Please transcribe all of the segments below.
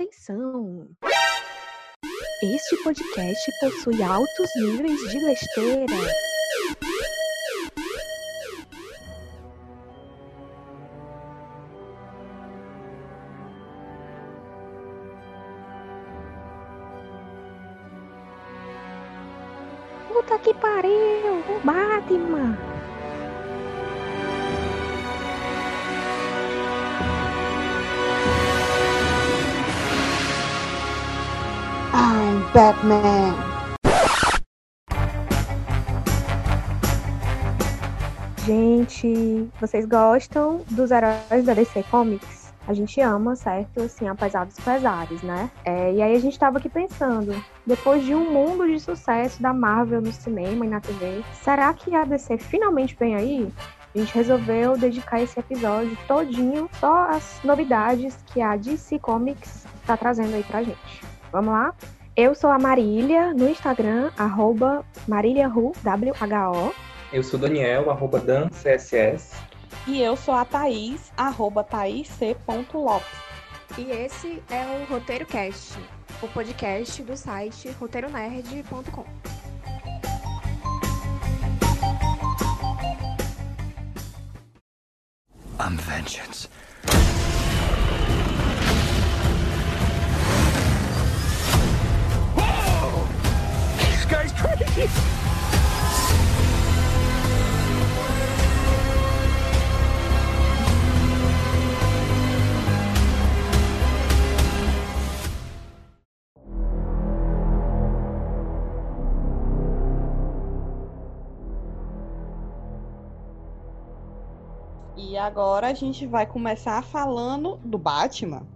Atenção! Este podcast possui altos níveis de besteira. Batman. Gente, vocês gostam dos heróis da DC Comics? A gente ama, certo? Assim, apesar dos pesares, né? É, e aí a gente tava aqui pensando, depois de um mundo de sucesso da Marvel no cinema e na TV, será que a DC finalmente vem aí? A gente resolveu dedicar esse episódio todinho só às novidades que a DC Comics tá trazendo aí pra gente. Vamos lá? Eu sou a Marília, no Instagram, arroba maríliahu, W-H-O. Eu sou Daniel, arroba DanCSS. E eu sou a Thaís, arroba thaísc.lopes. E esse é o Roteiro Cast, o podcast do site roteironerd.com. I'm vengeance. E agora a gente vai começar falando do Batman,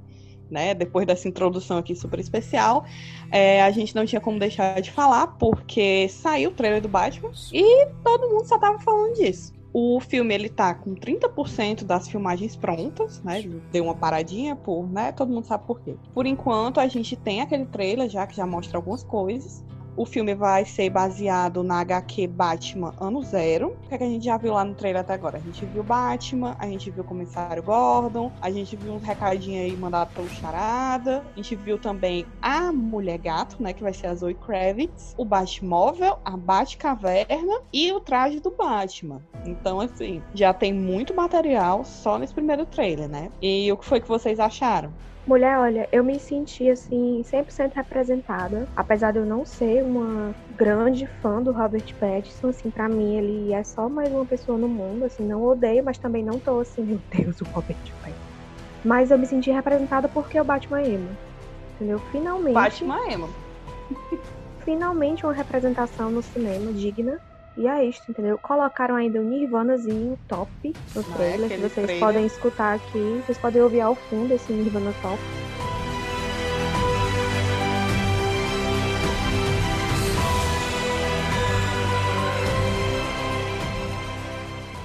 né? Depois dessa introdução aqui super especial, é, a gente não tinha como deixar de falar, porque saiu o trailer do Batman e todo mundo só tava falando disso. O filme ele tá com 30% das filmagens prontas, né? Deu uma paradinha por, né? Todo mundo sabe por quê. Por enquanto a gente tem aquele trailer já que já mostra algumas coisas. O filme vai ser baseado na HQ Batman Ano Zero. O que, é que a gente já viu lá no trailer até agora? A gente viu Batman, a gente viu o Comissário Gordon, a gente viu uns recadinhos aí mandados pelo Charada, a gente viu também a Mulher Gato, né, que vai ser a Zoe Kravitz, o Batmóvel, a Batcaverna e o traje do Batman. Então, assim, já tem muito material só nesse primeiro trailer, né? E o que foi que vocês acharam? Mulher, olha, eu me senti assim 100% representada, apesar de eu não ser uma grande fã do Robert Pattinson, assim, para mim ele é só mais uma pessoa no mundo, assim, não odeio, mas também não tô assim, meu Deus, o Robert Pattinson. Mas eu me senti representada porque o Batman emo. Entendeu? Finalmente. Batman emo. Finalmente uma representação no cinema digna. E é isso, entendeu? Colocaram ainda o Nirvanazinho top no Não é trailer, que aquele vocês trailer. podem escutar aqui. Vocês podem ouvir ao fundo esse Nirvana top.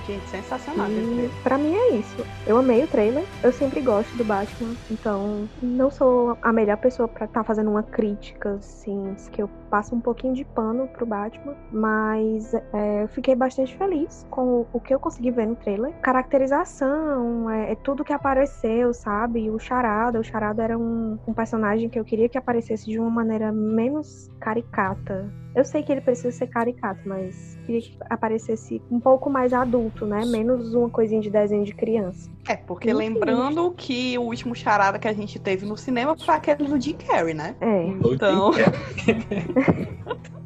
Gente, sensacional E pra mim é isso. Eu amei o trailer. Eu sempre gosto do Batman. Então, não sou a melhor pessoa pra estar fazendo uma crítica, assim, que eu passo um pouquinho de pano pro Batman. Mas é, eu fiquei bastante feliz com o, o que eu consegui ver no trailer. Caracterização, é, é tudo que apareceu, sabe? O Charada. O Charada era um, um personagem que eu queria que aparecesse de uma maneira menos caricata. Eu sei que ele precisa ser caricato, mas queria que aparecesse um pouco mais adulto, né? Menos uma coisinha de desenho de criança. É, porque Enfim. lembrando que o último charada que a gente teve no cinema foi aquele do Jim Carrey, né? É. Então,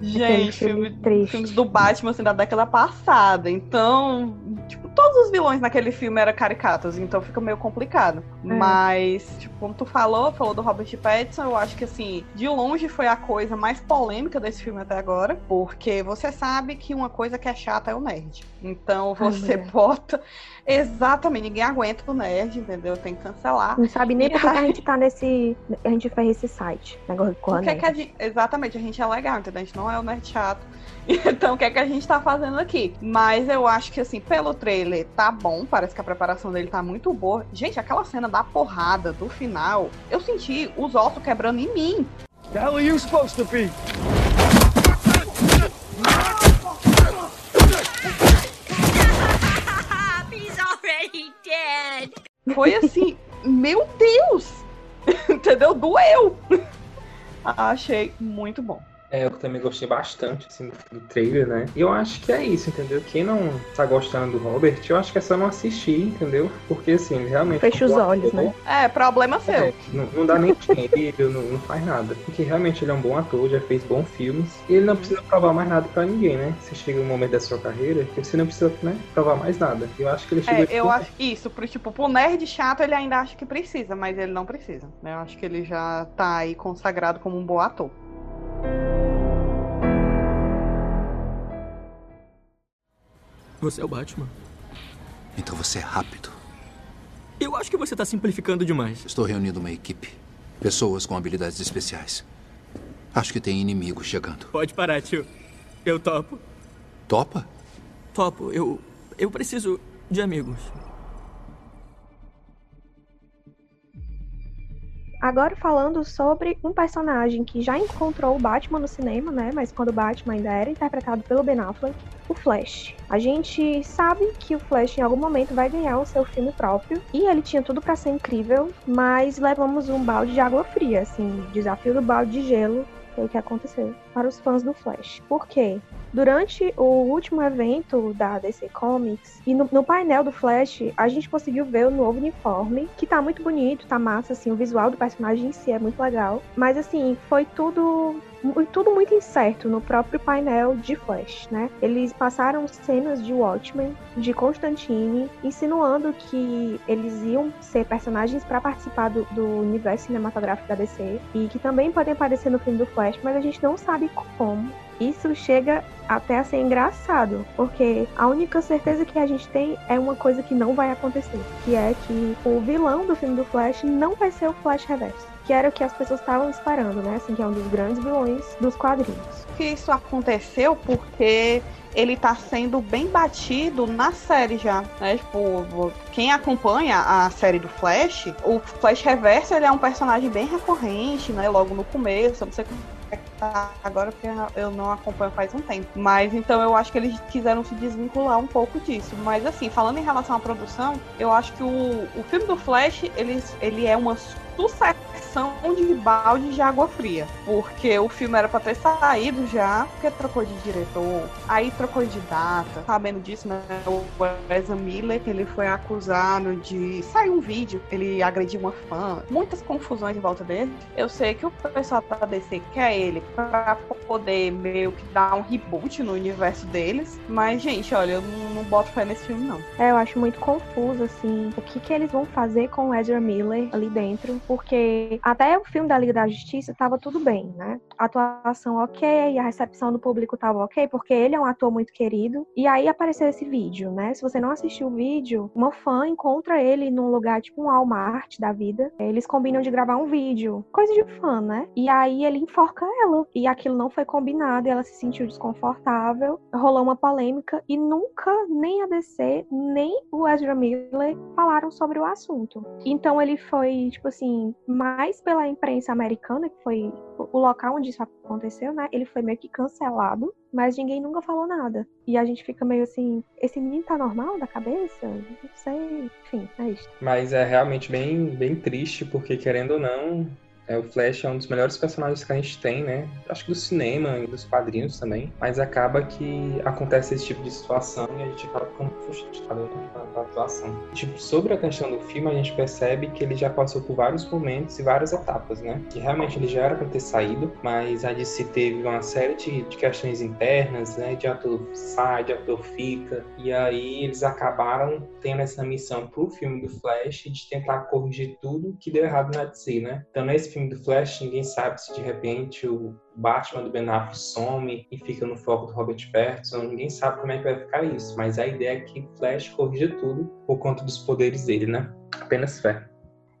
gente, filme filme, filmes do Batman assim, da década passada. Então, tipo, todos os vilões naquele filme eram caricatos, então fica meio complicado. Mas, tipo, como tu falou, falou do Robert Pattinson, eu acho que assim, de longe foi a coisa mais polêmica desse filme até agora, porque você sabe que uma coisa que é chata é o nerd. Então você é. bota exatamente, ninguém aguenta o nerd, entendeu? Tem que cancelar. Não sabe nem E por que que a aí? gente tá nesse. A gente fez esse site. Negócio O que é Cornet. que a gente, exatamente, a gente é legal, entendeu? A gente não é o nerd chato. Então, o que é que a gente tá fazendo aqui? Mas eu acho que, assim, pelo trailer tá bom, parece que a preparação dele tá muito boa. Gente, aquela cena da porrada do final, eu senti os ossos quebrando em mim. The hell are you supposed to be? He's already dead. Foi assim, meu Deus! entendeu? Doeu! Achei muito bom. É, eu também gostei bastante assim, do trailer, né? E eu acho que é isso, entendeu? Quem não tá gostando do Robert, eu acho que é só não assistir, entendeu? Porque assim, ele realmente. Fecha é os olhos, ator. né? É, problema seu. É, não, não dá nem dinheiro, não, não faz nada. Porque realmente ele é um bom ator, já fez bons filmes. E ele não precisa provar mais nada pra ninguém, né? Você chega um momento da sua carreira que você não precisa né, provar mais nada. Eu acho que ele chegou É, eu acho isso, pro tipo, pro nerd chato ele ainda acha que precisa, mas ele não precisa, né? Eu acho que ele já tá aí consagrado como um bom ator. Você é o Batman? Então você é rápido. Eu acho que você tá simplificando demais. Estou reunindo uma equipe. Pessoas com habilidades especiais. Acho que tem inimigos chegando. Pode parar, tio. Eu topo. Topa? Topo. Eu. Eu preciso de amigos. Agora falando sobre um personagem que já encontrou o Batman no cinema, né? Mas quando o Batman ainda era interpretado pelo Ben Affleck, o Flash. A gente sabe que o Flash em algum momento vai ganhar o seu filme próprio e ele tinha tudo pra ser incrível, mas levamos um balde de água fria, assim, desafio do balde de gelo foi o que aconteceu para os fãs do Flash. Por quê? Durante o último evento da DC Comics e no, no painel do Flash, a gente conseguiu ver o novo uniforme, que tá muito bonito, tá massa, assim, o visual do personagem em si é muito legal. Mas assim, foi tudo tudo muito incerto no próprio painel de Flash, né? Eles passaram cenas de Watchmen, de Constantine, insinuando que eles iam ser personagens para participar do, do universo cinematográfico da DC e que também podem aparecer no filme do Flash, mas a gente não sabe como. Isso chega até a ser engraçado, porque a única certeza que a gente tem é uma coisa que não vai acontecer, que é que o vilão do filme do Flash não vai ser o Flash Reverso, que era o que as pessoas estavam esperando, né? Assim, que é um dos grandes vilões dos quadrinhos. Que isso aconteceu porque ele tá sendo bem batido na série já, né? Tipo, quem acompanha a série do Flash, o Flash Reverso ele é um personagem bem recorrente, né? Logo no começo, eu não sei como é que tá agora porque eu não acompanho faz um tempo. Mas então eu acho que eles quiseram se desvincular um pouco disso. Mas assim, falando em relação à produção, eu acho que o, o filme do Flash, ele, ele é uma sucessão de balde de água fria. Porque o filme era pra ter saído já, porque trocou de diretor, aí trocou de data. Sabendo disso, né? O Ezra Miller, ele foi acusado de sair um vídeo, ele agrediu uma fã. Muitas confusões em volta dele. Eu sei que o pessoal da DC quer ele pra poder meio que dar um reboot no universo deles. Mas, gente, olha, eu não, não boto fé nesse filme, não. É, eu acho muito confuso, assim, o que, que eles vão fazer com o Ezra Miller ali dentro, porque até o filme da Liga da Justiça tava tudo bem, né? A atuação ok, a recepção do público tava ok, porque ele é um ator muito querido. E aí apareceu esse vídeo, né? Se você não assistiu o vídeo, uma fã encontra ele num lugar tipo um Walmart da vida. Eles combinam de gravar um vídeo, coisa de fã, né? E aí ele enforca ela. E aquilo não foi combinado e ela se sentiu desconfortável. Rolou uma polêmica e nunca nem a DC, nem o Ezra Miller falaram sobre o assunto. Então ele foi, tipo assim, mais pela imprensa americana, que foi o local onde isso aconteceu, né? Ele foi meio que cancelado, mas ninguém nunca falou nada. E a gente fica meio assim, esse menino tá normal da cabeça? Não sei. Enfim, é isso. Mas é realmente bem, bem triste, porque querendo ou não, é, o Flash é um dos melhores personagens que a gente tem, né? Acho que do cinema e dos quadrinhos também. Mas acaba que acontece esse tipo de situação e a gente acaba ficando frustrado com a- a atuação. Tipo, sobre a questão do filme, a gente percebe que ele já passou por vários momentos e várias etapas, né? Que realmente ele já era para ter saído, mas a DC teve uma série de, de questões internas, né? De ator sai, de ator fica. E aí eles acabaram tendo essa missão pro filme do Flash de tentar corrigir tudo que deu errado na DC, né? Então nesse filme do Flash, ninguém sabe se de repente o Batman do Ben Affleck some e fica no foco do Robert Pattinson, ninguém sabe como é que vai ficar isso, mas a ideia é que o Flash corrija tudo por conta dos poderes dele, né? Apenas fé.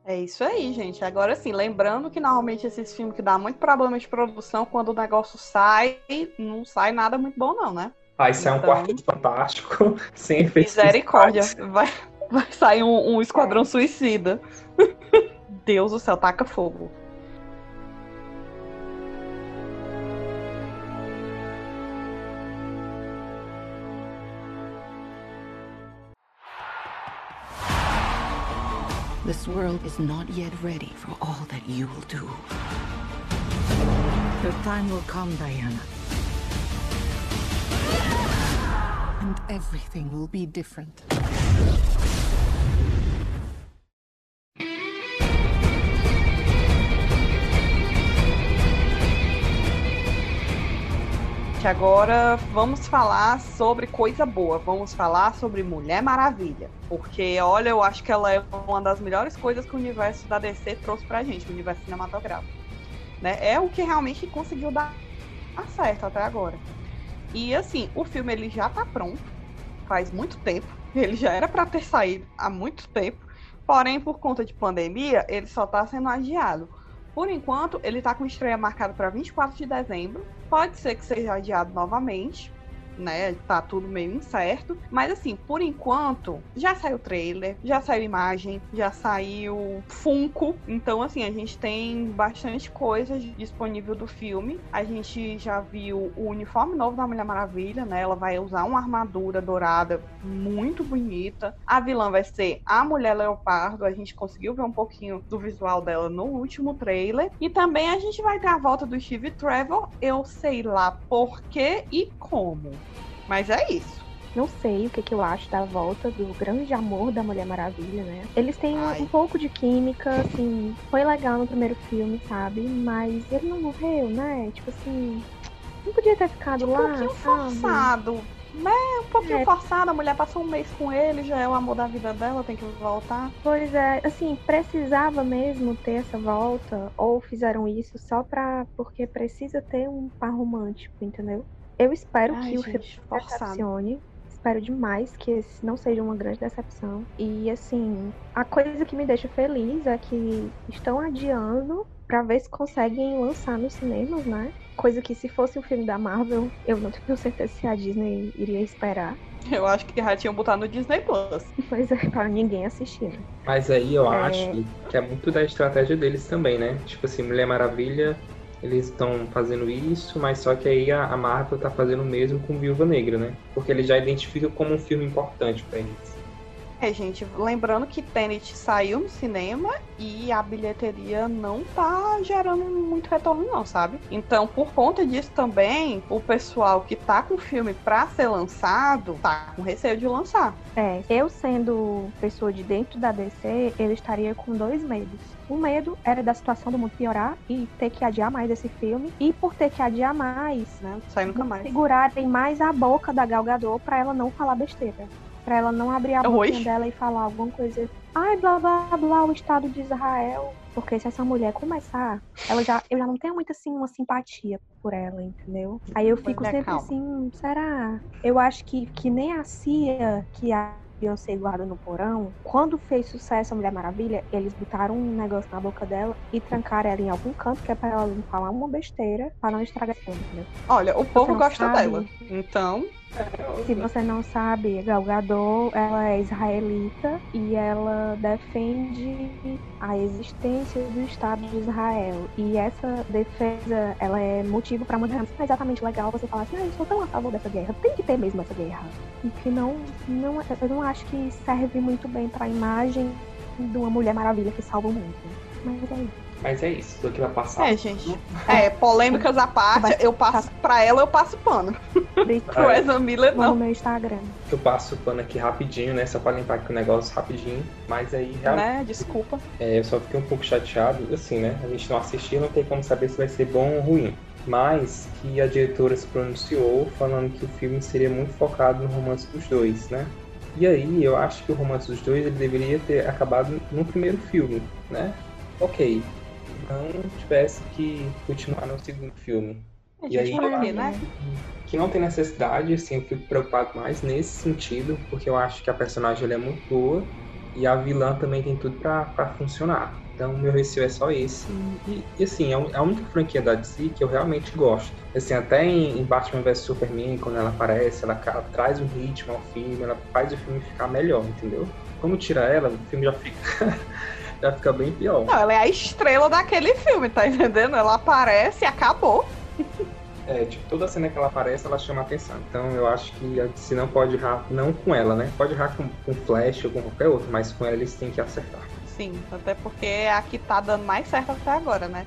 É isso aí, gente. Agora sim, lembrando que normalmente esses filmes que dá muito problema de produção, quando o negócio sai, não sai nada muito bom, não, né? Aí sai um Então- quarteto fantástico, sem efeitos Misericórdia. Vai, vai sair um, um esquadrão suicida. Deus do céu, taca fogo. This world is not yet ready for all that you will do. Your time will come, Diana. And everything will be different. Que agora vamos falar sobre coisa boa. Vamos falar sobre Mulher Maravilha. Porque, olha, eu acho que ela é uma das melhores coisas que o universo da DC trouxe pra gente, o universo cinematográfico. Né? É o que realmente conseguiu dar certo até agora. E assim, o filme ele já tá pronto faz muito tempo. Ele já era para ter saído há muito tempo. Porém, por conta de pandemia, ele só tá sendo adiado. Por enquanto, ele tá com estreia marcada para 24 de dezembro. Pode ser que seja adiado novamente, né? Tá tudo meio incerto. Mas assim, por enquanto, já saiu trailer, já saiu imagem, já saiu Funko. Então, assim, a gente tem bastante coisa disponível do filme. A gente já viu o uniforme novo da Mulher Maravilha, né? Ela vai usar uma armadura dourada muito bonita. A vilã vai ser a Mulher Leopardo. A gente conseguiu ver um pouquinho do visual dela no último trailer. E também a gente vai ter a volta do Steve Trevor. Eu sei lá por que e como. Mas é isso. Não sei o que, que eu acho da volta do grande amor da Mulher Maravilha, né? Eles têm um, Ai. um pouco de química, assim, foi legal no primeiro filme, sabe? Mas ele não morreu, né? Tipo assim, não podia ter ficado Um lá, pouquinho sabe? forçado. Né? Um pouquinho É. forçado. A mulher passou um mês com ele, já é o amor da vida dela, tem que voltar. Pois é, assim, precisava mesmo ter essa volta, ou fizeram isso só pra. porque precisa ter um par romântico, entendeu? Eu espero Ai, que o gente, filme forçado. decepcione. Espero demais que esse não seja uma grande decepção. E assim, a coisa que me deixa feliz é que estão adiando pra ver se conseguem lançar nos cinemas, né? Coisa que se fosse um filme da Marvel, eu não tenho certeza se a Disney iria esperar. Eu acho que já tinham botado no Disney Plus. Pois é, pra ninguém assistir. né? Mas aí eu É. acho que é muito da estratégia deles também, né? Tipo assim, Mulher Maravilha, eles estão fazendo isso, mas só que aí a a Marvel tá fazendo o mesmo com Viúva Negra, né? Porque eles já identificam como um filme importante pra eles. É, gente, lembrando que Tenet saiu no cinema e a bilheteria não tá gerando muito retorno, não, sabe? Então, por conta disso também, o pessoal que tá com o filme pra ser lançado tá com receio de lançar. É, eu sendo pessoa de dentro da DC, eu estaria com dois medos. Um medo era da situação do mundo piorar e ter que adiar mais esse filme. E por ter que adiar mais, né? Sai nunca mais. segurarem mais a boca da Gal Gadot pra ela não falar besteira. Pra ela não abrir a boca dela e falar alguma coisa. Ai, blá blá blá, o Estado de Israel. Porque se essa mulher começar, ela já, eu já não tenho muito assim uma simpatia por ela, entendeu? Aí eu fico Mulher, sempre calma. assim, será? Eu acho que, que nem a Cia, que a Beyoncé guarda no porão, quando fez sucesso a Mulher Maravilha, eles botaram um negócio na boca dela e trancaram ela em algum canto, que é pra ela não falar uma besteira, pra não estragar o filme, entendeu? Olha, o povo gosta sabe? dela. Então, Se você não sabe, Gal Gadot, ela é israelita e ela defende a existência do Estado de Israel. E essa defesa, ela é motivo para muita gente. Não é exatamente legal você falar assim, ah, eu sou tão a favor dessa guerra. Tem que ter mesmo essa guerra. E que não, não eu não acho que serve muito bem para a imagem de uma Mulher Maravilha que salva o mundo. Mas é isso. Mas é isso, do que vai passar. é, gente. É, polêmicas à parte, eu passo pra ela, eu passo pano. Pro É. Ezra Miller, No não. meu Instagram. Eu passo o pano aqui rapidinho, né? Só pra limpar aqui o negócio rapidinho. Mas aí realmente. Né? Desculpa. É, eu só fiquei um pouco chateado, assim, né? A gente não assistiu, não tem como saber se vai ser bom ou ruim. Mas que a diretora se pronunciou falando que o filme seria muito focado no romance dos dois, né? E aí eu acho que o romance dos dois ele deveria ter acabado no primeiro filme, né? Ok. Não tivesse que continuar no segundo filme. A E aí, acho né? que não tem necessidade, assim, eu fico preocupado mais nesse sentido, porque eu acho que a personagem ela é muito boa e a vilã também tem tudo pra, pra funcionar. Então, meu receio é só esse. E, e, assim, é a única franquia da DC que eu realmente gosto. Assim, até em, em Batman vs Superman, quando ela aparece, ela, ca- traz um ritmo ao filme, ela faz o filme ficar melhor, entendeu? Como tira ela, o filme já fica, já fica bem pior. Não, ela é a estrela daquele filme, tá entendendo? Ela aparece e acabou. É, tipo, toda cena que ela aparece, ela chama atenção. Então eu acho que DC não pode errar, não com ela, né? Pode errar com, com Flash ou com qualquer outro, mas com ela eles têm que acertar. Sim, até porque é a que tá dando mais certo até agora, né?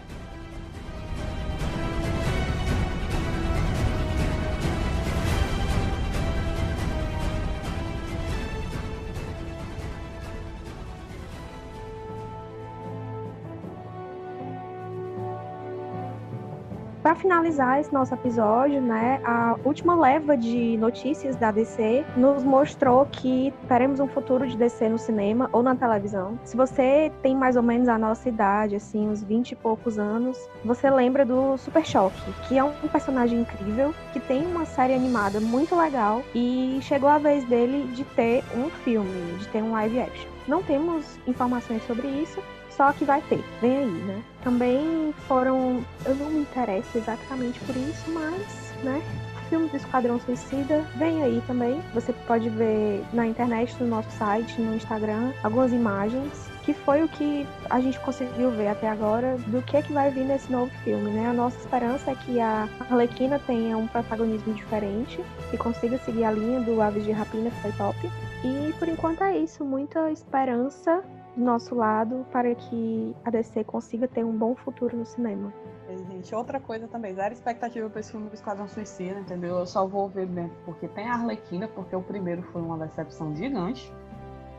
Para finalizar esse nosso episódio, né, a última leva de notícias da DC nos mostrou que teremos um futuro de DC no cinema ou na televisão. Se você tem mais ou menos a nossa idade, assim, uns 20 e poucos anos, você lembra do Super Choque, que é um personagem incrível, que tem uma série animada muito legal e chegou a vez dele de ter um filme, de ter um live action. Não temos informações sobre isso, só que vai ter, vem aí, né? Também foram. Eu não me interesso exatamente por isso, mas, né? Filme do Esquadrão Suicida vem aí também. Você pode ver na internet, no nosso site, no Instagram, algumas imagens. Que foi o que a gente conseguiu ver até agora do que é que vai vir nesse novo filme, né? A nossa esperança é que a Arlequina tenha um protagonismo diferente e consiga seguir a linha do Aves de Rapina, que foi top. E por enquanto é isso, muita esperança do nosso lado para que a DC consiga ter um bom futuro no cinema. E, gente, outra coisa também, zero expectativa para esse filme do Esquadrão Suicida, entendeu? Eu só vou ver mesmo porque tem a Arlequina, porque o primeiro foi uma decepção gigante.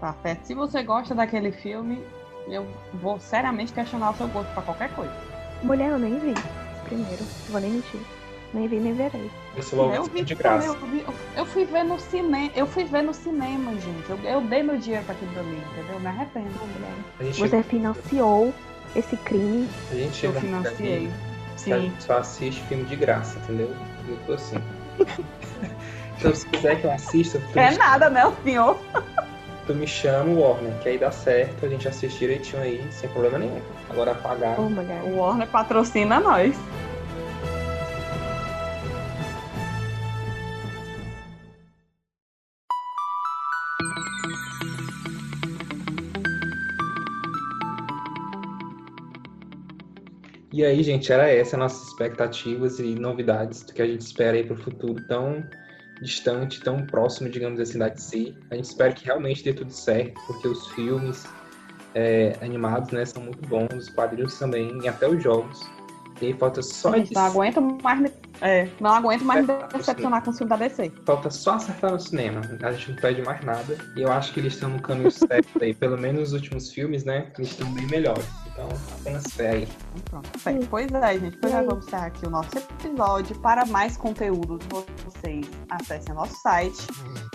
Tá certo? Se você gosta daquele filme, eu vou seriamente questionar o seu gosto para qualquer coisa. Mulher, eu nem vi primeiro, vou nem mentir. Nem vi, nem verei. Eu sou Eu vi de graça. eu, vi- eu fui ver no cinema, eu fui ver no cinema, gente. Eu, eu dei meu dinheiro para aquilo ali, entendeu? Eu me arrependo. Gente, Você financiou esse crime. a gente Eu chega financiei. que a Sim. gente só assiste filme de graça, entendeu? Eu tô assim. então, se quiser que eu assista, É me, nada, né, o senhor? tu me chama, Warner, que aí dá certo, a gente assiste direitinho aí, sem problema nenhum. Agora pagar. Ô, mulher. O Warner patrocina nós. E aí, gente, era essa nossas expectativas e novidades do que a gente espera aí pro futuro tão distante, tão próximo, digamos assim, da DC. A gente espera que realmente dê tudo certo, porque os filmes é, animados, né, são muito bons, os quadrinhos também, e até os jogos. E aí falta só Gente, não aguento mais é, não aguento mais me É, decepcionar com o filme da DC. Falta só acertar no cinema. A gente não pede mais nada. E eu acho que eles estão no caminho certo aí. Pelo menos nos últimos filmes, né? Eles estão bem melhores. Então, apenas fé aí. Então, Pronto. Bem, pois é, gente. Pois nós aí? vamos encerrar aqui o nosso episódio. Para mais conteúdo, vocês acessem o nosso site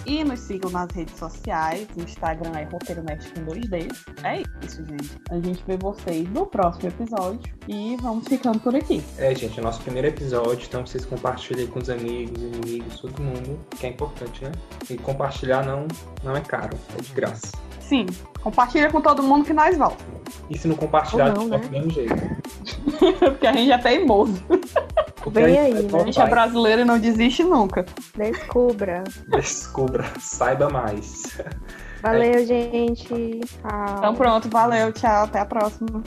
e nos sigam nas redes sociais. O Instagram é Roteiro Mestre com dois Ds. É isso, gente. A gente vê vocês no próximo episódio e vamos ficando por aqui. É, gente, é o nosso primeiro episódio. Então, vocês compartilhem com os amigos, inimigos, todo mundo. Que é importante, né? E compartilhar não, não é caro. É de graça. Sim, compartilha com todo mundo que nós voltamos. E se não compartilhar, Ou não, de né? qualquer jeito. Porque a gente é teimoso. Porque Vem gente aí, né? A gente é brasileiro e não desiste nunca. Descubra. Descubra, saiba mais. Valeu, gente. Tchau. Então pronto, valeu, tchau, até a próxima.